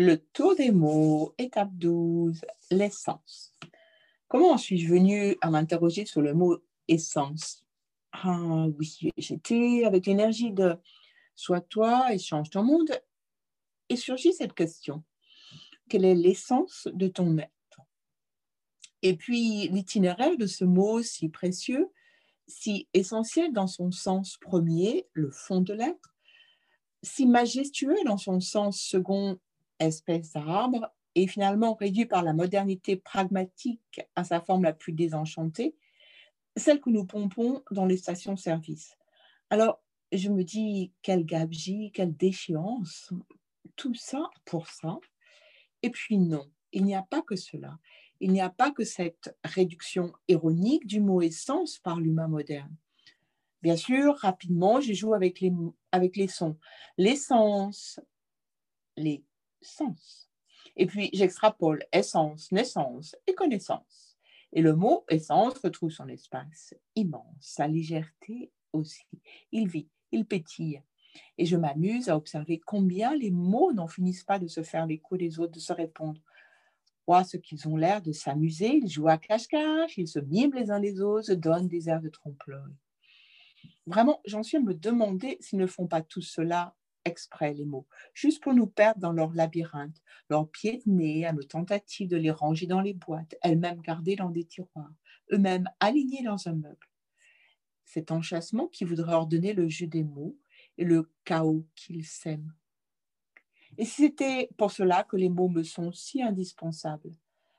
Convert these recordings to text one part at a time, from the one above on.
Le tour des mots, étape 12, l'essence. Comment suis-je venue à m'interroger sur le mot essence? Ah oui, j'étais avec l'énergie de Sois toi et change ton monde. Et surgit cette question. Quelle est l'essence de ton être? Et puis l'itinéraire de ce mot si précieux, si essentiel dans son sens premier, le fond de l'être, si majestueux dans son sens second, espèce d'arbre, et finalement réduit par la modernité pragmatique à sa forme la plus désenchantée, celle que nous pompons dans les stations-service. Alors, je me dis, quelle gabegie, quelle déchéance, tout ça pour ça. Et puis non, il n'y a pas que cela. Il n'y a pas que cette réduction ironique du mot essence par l'humain moderne. Bien sûr, rapidement, je joue avec les, avec les sons. L'essence, les sens. Et puis, j'extrapole essence, naissance et connaissance. Et le mot essence retrouve son espace immense, sa légèreté aussi. Il vit, il pétille. Et je m'amuse à observer combien les mots n'en finissent pas de se faire l'écho des autres, de se répondre. Ouah, ce qu'ils ont l'air de s'amuser, ils jouent à cache-cache, ils se miment les uns les autres, donnent des airs de trompe-l'œil. Vraiment, j'en suis à me demander s'ils ne font pas tout cela exprès, les mots, juste pour nous perdre dans leur labyrinthe, leur pied de nez à nos tentatives de les ranger dans les boîtes, elles-mêmes gardées dans des tiroirs, eux-mêmes alignés dans un meuble. Cet enchâssement qui voudrait ordonner le jeu des mots et le chaos qu'ils sèment. Et c'était pour cela que les mots me sont si indispensables,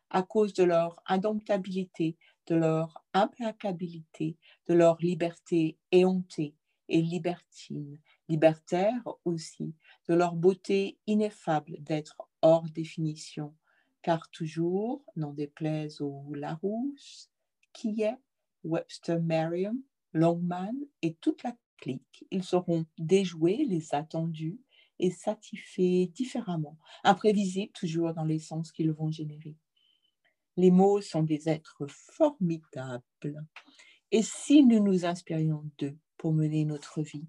à cause de leur indomptabilité, de leur implacabilité, de leur liberté éhontée et libertine, libertaire aussi, de leur beauté ineffable d'être hors définition, car toujours, n'en déplaise au Larousse, qui est Webster Merriam, Longman et toute la clique, ils seront déjoués, les attendus et satisfaits différemment, imprévisibles toujours dans les sens qu'ils vont générer. Les mots sont des êtres formidables. Et si nous nous inspirions d'eux pour mener notre vie